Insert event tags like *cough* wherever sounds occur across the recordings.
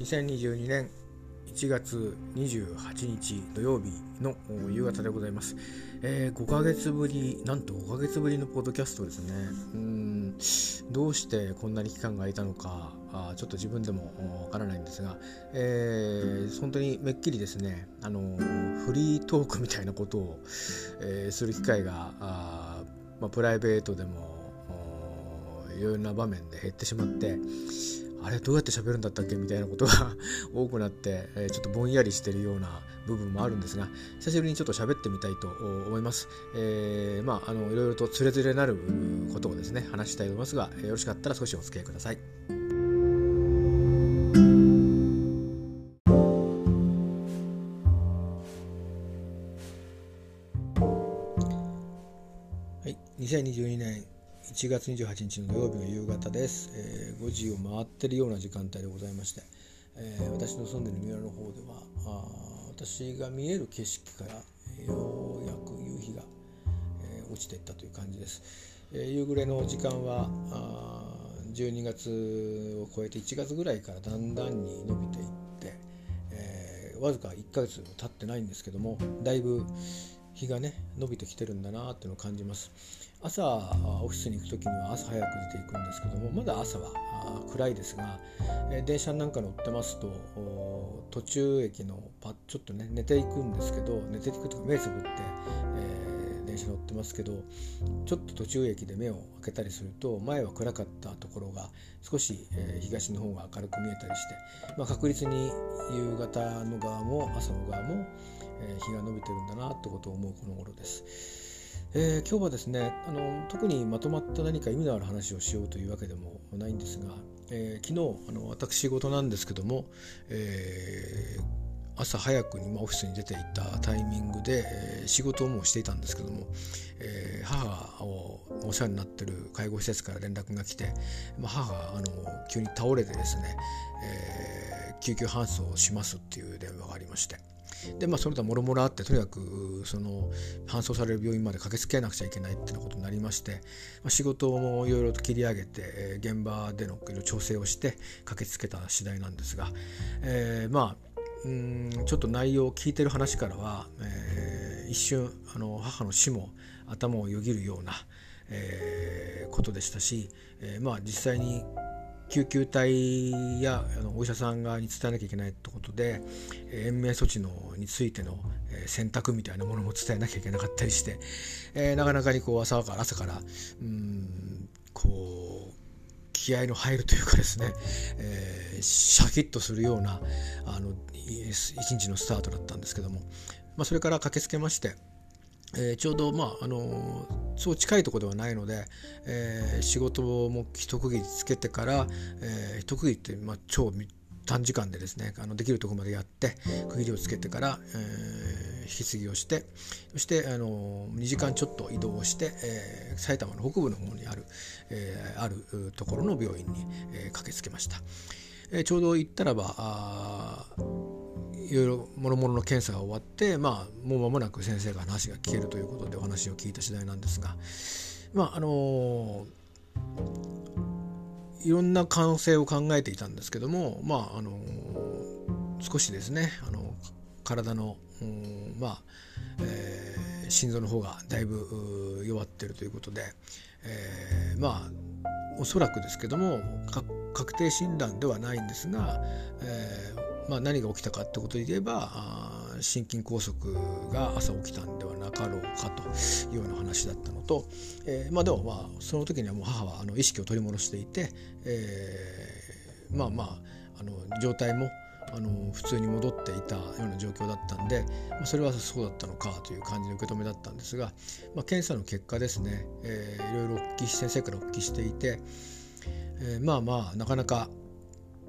2022年1月28日土曜日の夕方でございます、えー、5ヶ月ぶりなんと5ヶ月ぶりのポッドキャストですね。うん。どうしてこんなに期間が空いたのかあちょっと自分でもわからないんですが、えー、本当にめっきりですねあのフリートークみたいなことを、えー、する機会があ、まあ、プライベートでもいろんな場面で減ってしまってあれどうやって喋るんだったっけ？みたいなことが *laughs* 多くなって、えー、ちょっとぼんやりしてるような部分もあるんですが久しぶりにちょっと喋ってみたいと思います。えー、まああのいろいろとつれづれなることをですね話したいと思いますがよろしかったら少しお付き合いください。はい、1月28日の土曜日の夕方です、えー、5時を回ってるような時間帯でございまして、えー、私の住んでる三浦の方ではあ私が見える景色からようやく夕日が、えー、落ちていったという感じです、えー、夕暮れの時間はあ12月を超えて1月ぐらいからだんだんに伸びていって、えー、わずか1ヶ月経ってないんですけどもだいぶ日がね伸びてきてるんだなっていうのを感じます。朝オフィスに行く時には朝早く出ていくんですけどもまだ朝は暗いですが、電車なんか乗ってますと途中駅のパちょっとね寝ていくんですけど寝ていくとか目つぶって、えー、電車乗ってますけどちょっと途中駅で目を開けたりすると前は暗かったところが少し、え、東の方が明るく見えたりして、まあ、確実に夕方の側も朝の側も、え、日が伸びてるんだなってことを思うこの頃です。えー、今日はですねあの特にまとまった何か意味のある話をしようというわけでもないんですが、えー、昨日あの私事なんですけども、えー、朝早くに、ま、オフィスに出ていたタイミングで、え、仕事をもうしていたんですけども、えー、母をお世話になってる介護施設から連絡が来て、まあ、母があの急に倒れてですね、えー、救急搬送しますっていう電話がありまして。でまあそれとはもろもろあってとにかくその搬送される病院まで駆けつけなくちゃいけないっていうことになりまして、まあ、仕事もいろいろと切り上げて、えー、現場でのいろいろ調整をして駆けつけた次第なんですが、えー、まあうんちょっと内容を聞いてる話からは、えー、一瞬あの母の死も頭をよぎるような、えー、ことでしたし、えー、まあ実際に救急隊やあのお医者さん側に伝えなきゃいけないってことで、延命措置のについての、え選択みたいなものも伝えなきゃいけなかったりして、えー、なかなかにこう朝から朝からうんこう気合の入るというかですね、えー、シャキッとするようなあの一日のスタートだったんですけども、まあ、それから駆けつけまして、えー、ちょうどまああのそう近いところではないので、えー、仕事も一区切りつけてから、えー、一区切りって、まあ、超短時間でですねあのできるところまでやって区切りをつけてから、えー、引き継ぎをしてそしてあの2時間ちょっと移動をして、えー、埼玉の北部の方にある、えー、あるところの病院に、えー、駆けつけました。えー、ちょうど行ったらばあいろいろもろもろの検査が終わってまあもう間もなく先生が話が聞けるということでお話を聞いた次第なんですがまああのいろんな可能性を考えていたんですけどもまああの少しですねあの体のまあ、えー、心臓の方がだいぶ弱ってるということで、えー、まあおそらくですけども確定診断ではないんですが、えーまあ、何が起きたかってことで言えば心筋梗塞が朝起きたんではなかろうかというような話だったのと、えー、まあでもまあその時にはもう母はあの意識を取り戻していて、えー、まあまああの状態もあの普通に戻っていたような状況だったんで、まあ、それはそうだったのかという感じの受け止めだったんですが、まあ、検査の結果ですね、えー、いろいろ先生からお聞きしていて、えー、まあまあなかなか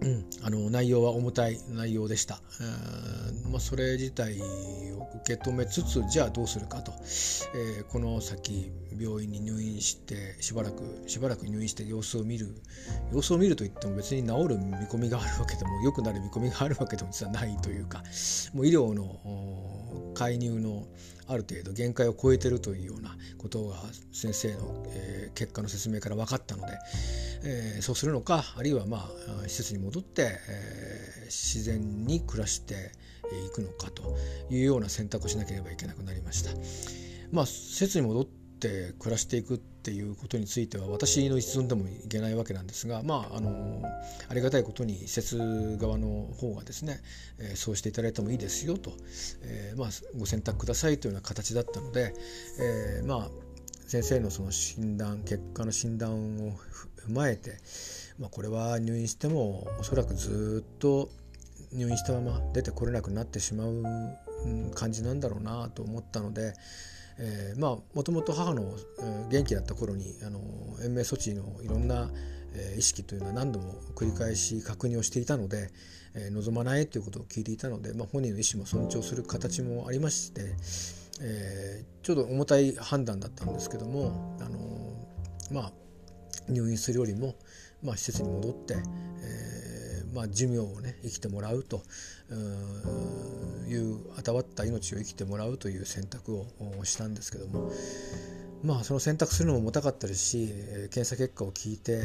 うん、あの内容は重たい内容でした、まあ、それ自体を受け止めつつじゃあどうするかと、えー、この先病院に入院してしばらくしばらく入院して様子を見る様子を見るといっても別に治る見込みがあるわけでも良くなる見込みがあるわけでも実はないというかもう医療の介入のある程度限界を超えてるというようなことが先生の、えー、結果の説明から分かったので、えー、そうするのかあるいはまあ施設に戻って、えー、自然に暮らしていくのかというような選択をしなければいけなくなりました。まあ、施設に戻って暮らしていくっていうことについては私の一存でもいけないわけなんですが、まあ、あのありがたいことに施設側の方がですね、えー、そうしていただいてもいいですよと、えーまあ、ご選択くださいというような形だったので、えー、まあ先生のその診断結果の診断を踏まえて、まあ、これは入院してもおそらくずっと入院したまま出てこれなくなってしまう感じなんだろうなと思ったので、えー、まあもともと母の、元気だった頃にあの延命措置のいろんな、え、意識というのは何度も繰り返し確認をしていたので、えー、望まないということを聞いていたので、まあ、本人の意思も尊重する形もありまして、えー、ちょうど重たい判断だったんですけども、あのまあ、入院するよりも、まあ、施設に戻って、えーまあ、寿命をね生きてもらうというあたわった命を生きてもらうという選択をしたんですけどもまあその選択するのも重たかったですし検査結果を聞いて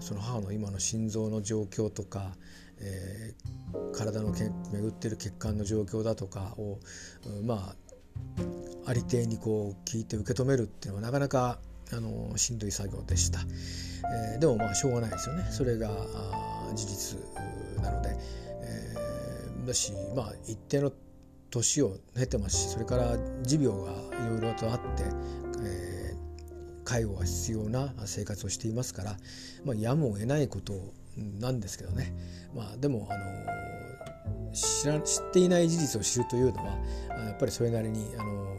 その母の今の心臓の状況とか、えー、体のけ巡っている血管の状況だとかをまあありていにこう聞いて受け止めるっていうのはなかなかあのしんどい作業でした、えー、でもまあしょうがないですよね。それが事実なので、えー、だしまあ一定の年を経てますしそれから持病がいろいろとあって、えー、介護が必要な生活をしていますから、まあ、やむを得ないことなんですけどね、まあ、でもあの知ら知っていない事実を知るというのはやっぱりそれなりにあの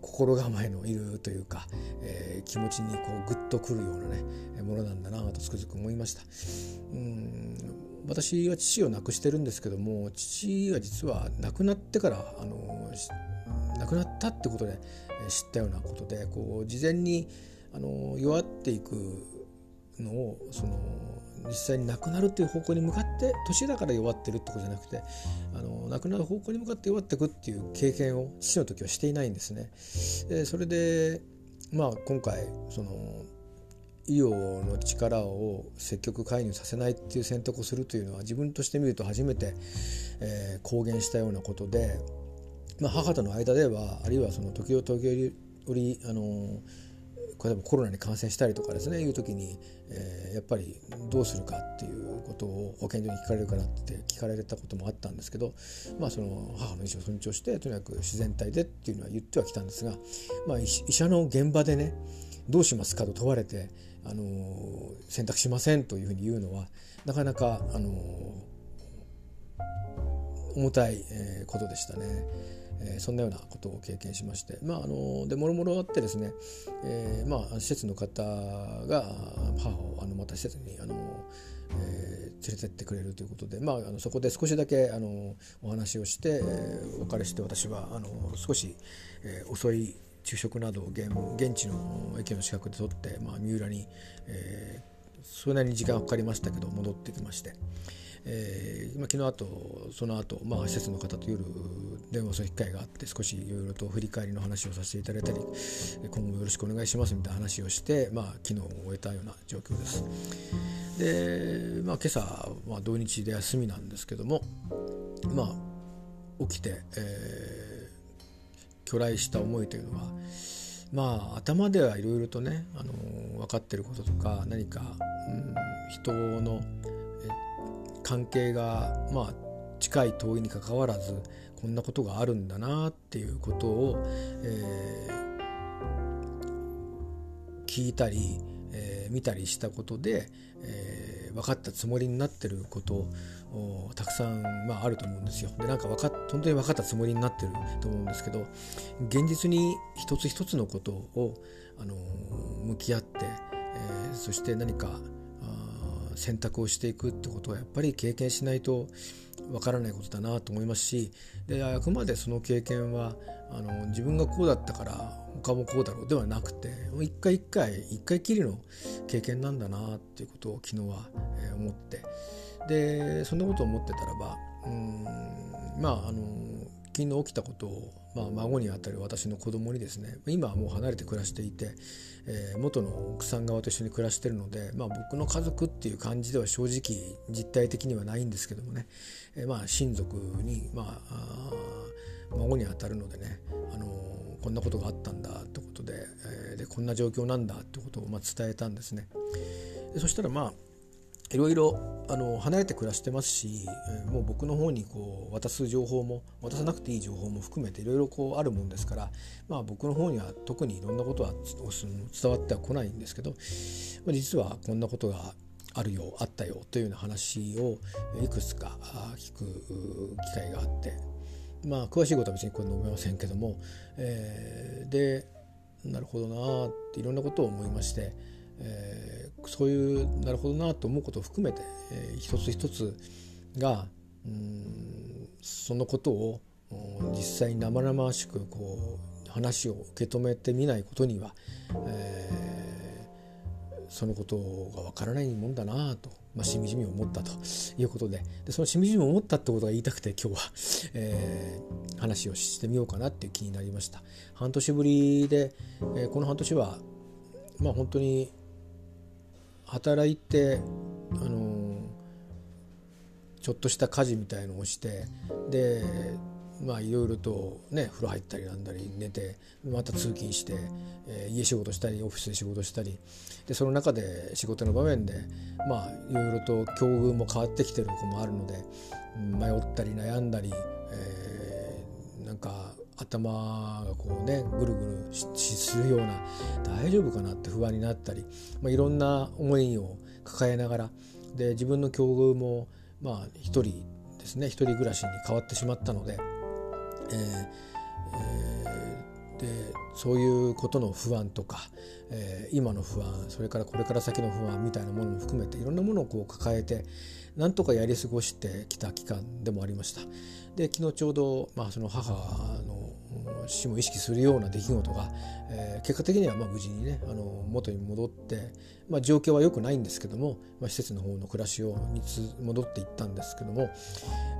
心構えのいるというか、えー、気持ちにこうグッとくるようなねものなんだなとつくづく思いました。うん私は父を亡くしてるんですけども父は実は亡くなってからあの亡くなったってことで知ったようなことでこう事前にあの弱っていくのをその実際に亡くなるっていう方向に向かって年だから弱ってるってことじゃなくてあの亡くなる方向に向かって弱っていくっていう経験を父の時はしていないんですね。でそれでまあ今回その医療の力を積極介入させないっていう選択をするというのは自分としてみると初めて、えー、公言したようなことで、まあ、母との間ではあるいはその時折あの例えばコロナに感染したりとかですねいう時に、えー、やっぱりどうするかっていうことを保健所に聞かれるからって聞かれたこともあったんですけど、まあ、その母の意思を尊重してとにかく自然体でっていうのは言ってはきたんですが、まあ、医者の現場でねどうしますかと問われて、あの選択しませんというふうに言うのはなかなか、あの重たい、えことでしたね。えー、そんなようなことを経験しましてまああのでもろもろあってですね、えー、まあ施設の方が母をあのまた施設にあの、えー、連れてってくれるということで、まあ、あのそこで少しだけあのお話をして、えー、お別れして私はあの少し、えー、遅い昼食などを現現地の駅の近くで取って、まあ、三浦に、えー、それなりに時間がかかりましたけど戻ってきまして。えー、まあ、昨日あとその後、まあ施設の方と夜電話する機会があって少しいろいろと振り返りの話をさせていただいたり今後よろしくお願いしますみたいな話をして、まあ、昨日を終えたような状況です。で、まあ、今朝は土日で休みなんですけども、まあ、起きて、えー、去来した思いというのはまあ頭ではいろいろとね、あの分かってることとか何か、うん、人の関係がまあ近い遠いにかかわらずこんなことがあるんだなっていうことを、えー、聞いたり、えー、見たりしたことで、えー、分かったつもりになってることたくさん、まあ、あると思うんですよ。でなんか分か本当に分かったつもりになってると思うんですけど現実に一つ一つのことを、あの向き合って、えそして何か選択をしていくってことはやっぱり経験しないとわからないことだなと思いますしであくまでその経験はあの自分がこうだったから他もこうだろうではなくて一回一回一回きりの経験なんだなっていうことを昨日は、え思ってでそんなことを思ってたらばうんまああの昨日起きたことを、まあ、孫にあたる私の子供にですね今はもう離れて暮らしていて、えー、元の奥さん側と一緒に暮らしてるので、まあ、僕の家族っていう感じでは正直実態的にはないんですけどもね、えー、まあ親族に、まあ、あ孫にあたるのでね、あのー、こんなことがあったんだってことで,、えー、でこんな状況なんだってことをまあ伝えたんですね。そしたらまあいろいろあの離れて暮らしてますし、もう僕の方にこう渡す情報も渡さなくていい情報も含めていろいろこうあるもんですから、まあ、僕の方には特にいろんなことは伝わってはこないんですけど、実はこんなことがあるよあったよというような話をいくつか聞く機会があってまあ詳しいことは別にこれ述べませんけども、えー、でなるほどなっていろんなことを思いまして。えー、そういうなるほどなと思うことを含めて、えー、一つ一つがうんそのことを実際に生々しくこう話を受け止めてみないことには、えー、そのことがわからないもんだなと、まあ、しみじみ思ったということででそのしみじみ思ったってことが言いたくて今日は、えー、話をしてみようかなっていう気になりました。半年ぶりで、えー、この半年はまあ本当に働いて、あのちょっとした家事みたいのをしてでまあいろいろとね風呂入ったりなんだり寝てまた通勤して、えー、家仕事したりオフィスで仕事したりでその中で仕事の場面でまあいろいろと境遇も変わってきてる子もあるので迷ったり悩んだり、えー、なんか頭がこうねぐるぐるするような大丈夫かなって不安になったり、まあ、いろんな思いを抱えながらで自分の境遇もまあ一人ですね一人暮らしに変わってしまったので、えーえー、でそういうことの不安とか、えー、今の不安それからこれから先の不安みたいなものも含めていろんなものをこう抱えてなんとかやり過ごしてきた期間でもありました。で昨日ちょうど、まあ、その母の死も意識するような出来事が、えー、結果的にはまあ無事にねあの元に戻って、まあ、状況は良くないんですけども、まあ、施設の方の暮らしをにつ戻っていったんですけども、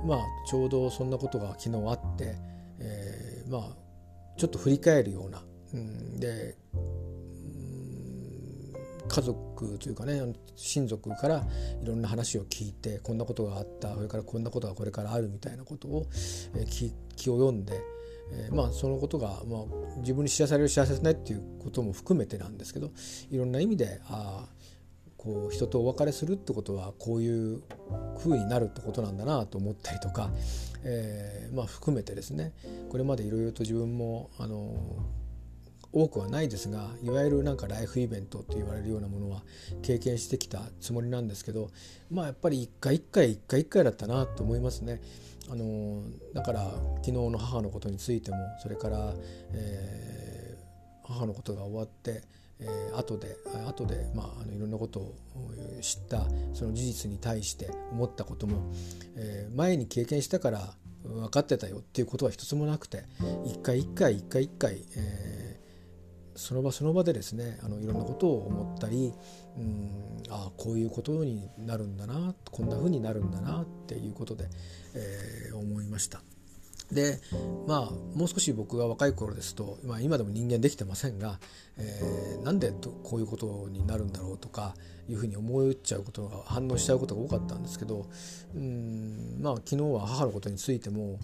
まあ、ちょうどそんなことが昨日あって、えー、まあちょっと振り返るような、うん、でうん家族というかね親族からいろんな話を聞いてこんなことがあったそれからこんなことがこれからあるみたいなことを、えー、気を読んで、えー、まあそのことが、まあ、自分に知らされる幸せさないっていうことも含めてなんですけどいろんな意味であこう人とお別れするってことはこういう風になるってことなんだなと思ったりとか、えー、まあ含めてですね。これまでいろいろと自分もあの多くはないですがいわゆるなんかライフイベントって言われるようなものは経験してきたつもりなんですけどまあやっぱり一回一回一回一回だったなと思いますね。あのだから昨日の母のことについてもそれから、えー、母のことが終わって、えー、後で後で、まあ、あのいろんなことを知ったその事実に対して思ったことも、えー、前に経験したから分かってたよっていうことは一つもなくて一回一回一回一回、え、その場その場でですねあのいろんなことを思ったりうんあこういうことになるんだなこんなふうになるんだなっていうことで、えー、思いました。でまあもう少し僕が若い頃ですと、まあ、今でも人間できてませんが、えー、なんでこういうことになるんだろうとかいうふうに思っちゃうことが反応しちゃうことが多かったんですけどうんまあ昨日は母のことについても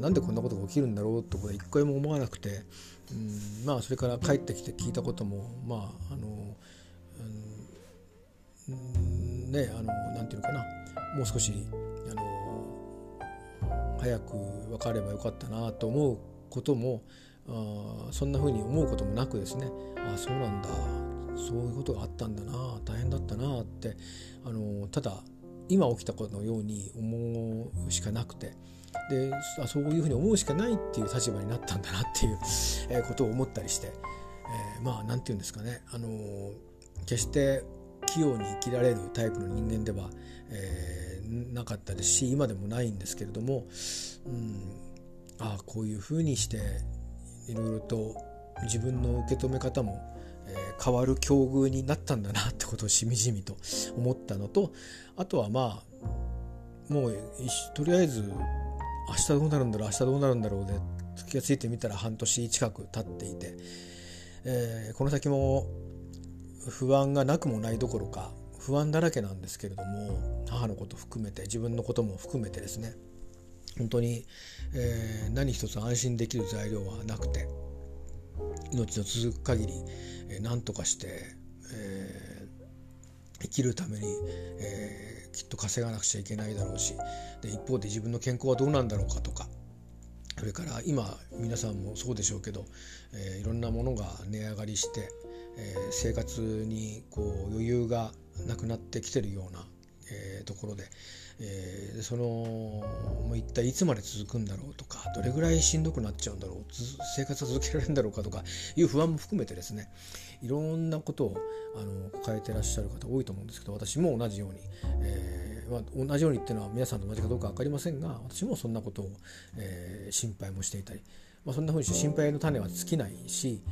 なんでこんなことが起きるんだろうとか一回も思わなくてうんまあそれから帰ってきて聞いたこともまああのうんねあのなんていうのかなもう少し早く分かればよかったなと思うこともあそんな風に思うこともなくですねあそうなんだそういうことがあったんだな大変だったなってあのただ今起きたことのように思うしかなくてであそういうふうに思うしかないっていう立場になったんだなっていう、えことを思ったりして、えー、まあ何て言うんですかねあの決して器用に生きられるタイプの人間では、えーなかったですし今でもないんですけれども、うん、ああこういうふうにしていろいろと自分の受け止め方も、え、変わる境遇になったんだなってことをしみじみと思ったのとあとはまあもうとりあえず明日どうなるんだろう明日どうなるんだろうで気が付いてみたら半年近く経っていて、えー、この先も不安がなくもないどころか不安だらけなんですけれども母のこと含めて自分のことも含めてですね本当に、えー、何一つ安心できる材料はなくて命の続く限り、えー、何とかして、えー、生きるために、えー、きっと稼がなくちゃいけないだろうしで一方で自分の健康はどうなんだろうかとかそれから今皆さんもそうでしょうけど、えー、いろんなものが値上がりして、えー、生活にこう余裕がなくなってきてるような、えー、ところで、えー、そのもう一体いつまで続くんだろうとかどれぐらいしんどくなっちゃうんだろう生活は続けられるんだろうかとかいう不安も含めてですねいろんなことをあの抱えてらっしゃる方多いと思うんですけど私も同じように、えーまあ、同じようにっていうのは皆さんと同じかどうか分かりませんが私もそんなことを、えー、心配もしていたり、まあ、そんなふうにして心配の種は尽きないし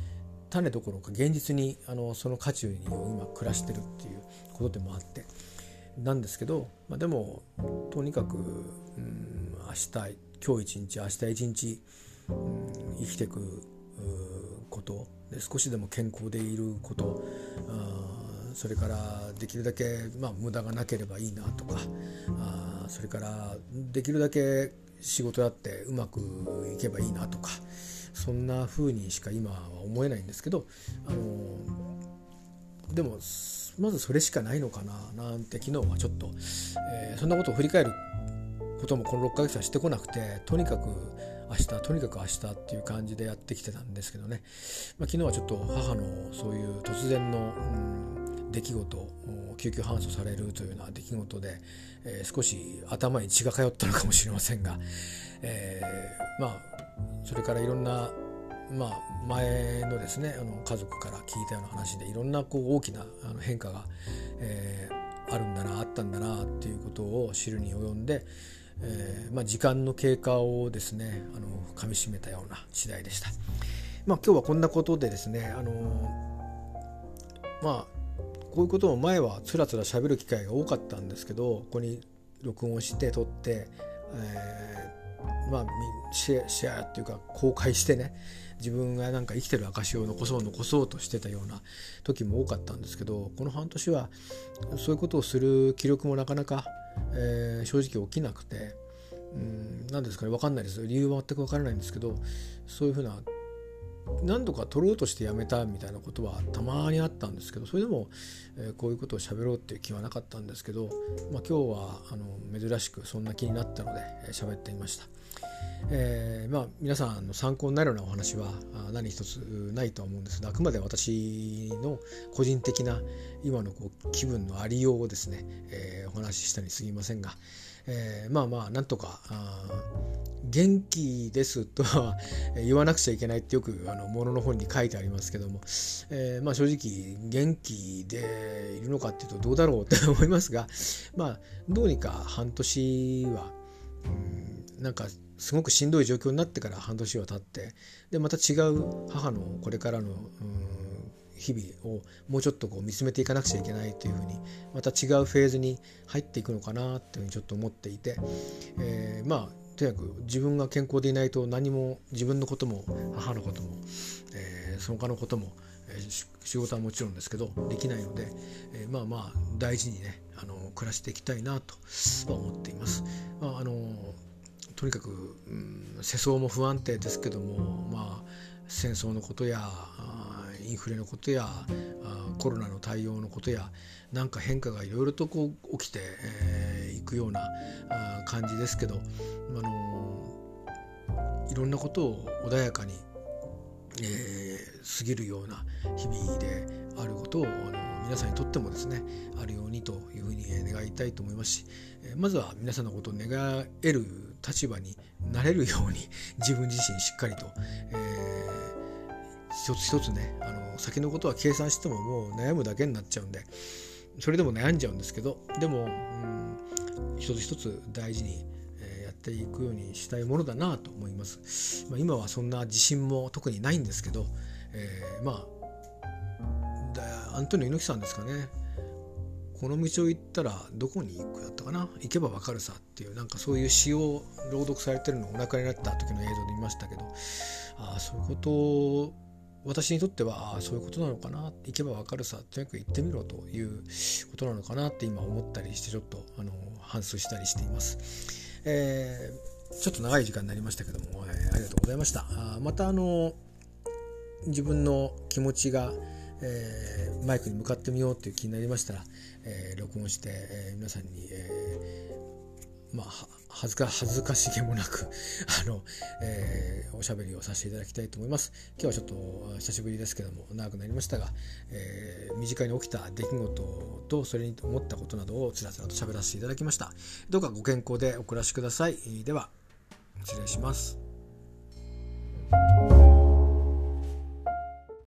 種どころか現実にあのその渦中に今暮らしてるっていうことでもあって。なんですけど、まあ、でもとにかく、うん、明日今日一日明日一日、うん、生きていくこと。で少しでも健康でいること。あそれからできるだけ、まあ、無駄がなければいいなとか。あそれからできるだけ仕事やってうまくいけばいいなとかそんな風にしか今は思えないんですけどあのでもまずそれしかないのかななんて昨日はちょっと、えー、そんなことを振り返ることもこの6ヶ月はしてこなくてとにかく明日とにかく明日っていう感じでやってきてたんですけどね、まあ、昨日はちょっと母のそういう突然の、うん、出来事救急搬送されるというような出来事で、えー、少し頭に血が通ったのかもしれませんが、えー、まあそれからいろんなまあ、前のですねあの家族から聞いたような話でいろんなこう大きなあの変化が、えー、あるんだなあったんだなっていうことを知るに及んで、えーまあ、時間の経過をですねあの噛みしめたような次第でした。まあ、今日はこんなことでですねあのまあこういうことも前はつらつら喋る機会が多かったんですけどここに録音して撮って、えー、まあシェシェアっていうか公開してね自分がなんか生きてる証を残そう残そうとしてたような時も多かったんですけどこの半年はそういうことをする気力もなかなか、えー、正直起きなくてうん何ですかね分かんないです。理由は全く分からないんですけどそういうふうな何度か取ろうとしてやめたみたいなことはたまにあったんですけどそれでも、え、こういうことを喋ろうっていう気はなかったんですけど、まあ、今日はあの珍しくそんな気になったので喋、えー、ってみました。えー、まあ、皆さんの参考になるようなお話は何一つないとは思うんですがあくまで私の個人的な今のこう気分のありようをですね、えー、お話ししたにすぎませんが、えー、まあまあなんとか元気ですとは *laughs* 言わなくちゃいけないってよくあのものの本に書いてありますけども、えー、まあ正直元気でいるのかっていうとどうだろうって思いますがまあどうにか半年は、うん、なんかすごくしんどい状況になってから半年は経ってでまた違う母のこれからの、うん、日々をもうちょっとこう見つめていかなくちゃいけないというふうにまた違うフェーズに入っていくのかなっていうふうにちょっと思っていて、えー、まあとにかく自分が健康でいないと何も自分のことも母のことも、えー、その他のことも、えー、仕事はもちろんですけどできないので、えー、まあまあ大事にねあの暮らしていきたいなとは思っています。まああのとにかく、うん、世相も不安定ですけども、まあ、戦争のことやインフレのことやコロナの対応のことやなんか変化がいろいろとこう起きてい、えー、くような感じですけど、あのいろんなことを穏やかに、えー、過ぎるような日々であることをあの皆さんにとってもですねあるようにというふうに願いたいと思いますしまずは皆さんのことを願える立場になれるように自分自身しっかりと、え、一つ一つねあの先のことは計算してももう悩むだけになっちゃうんでそれでも悩んじゃうんですけどでも、うん、一つ一つ大事にえやっていくようにしたいものだなと思います。まあ、今はそんな自信も特にないんですけど、えー、まあアントニオ猪木さんですかねこの道を行ったらどこに行くだったかな行けばわかるさっていうなんかそういう詩を朗読されてるのをお亡くなりになった時の映像で見ましたけどああそういうことを私にとってはそういうことなのかな行けばわかるさとにかく行ってみろということなのかなって今思ったりしてちょっとあの反芻したりしています。えー、ちょっと長い時間になりましたけども、えー、ありがとうございました。あまたあの自分の気持ちがえー、マイクに向かってみようっていう気になりましたら、えー、録音して、えー、皆さんに、えまあ、恥ずか、恥ずかしげもなく *laughs* あの、えー、おしゃべりをさせていただきたいと思います。今日はちょっと久しぶりですけども、長くなりましたが、えー、身近に起きた出来事と、それに思ったことなどをつらつらと喋らせていただきました。どうかご健康でお暮らしください。では、失礼します。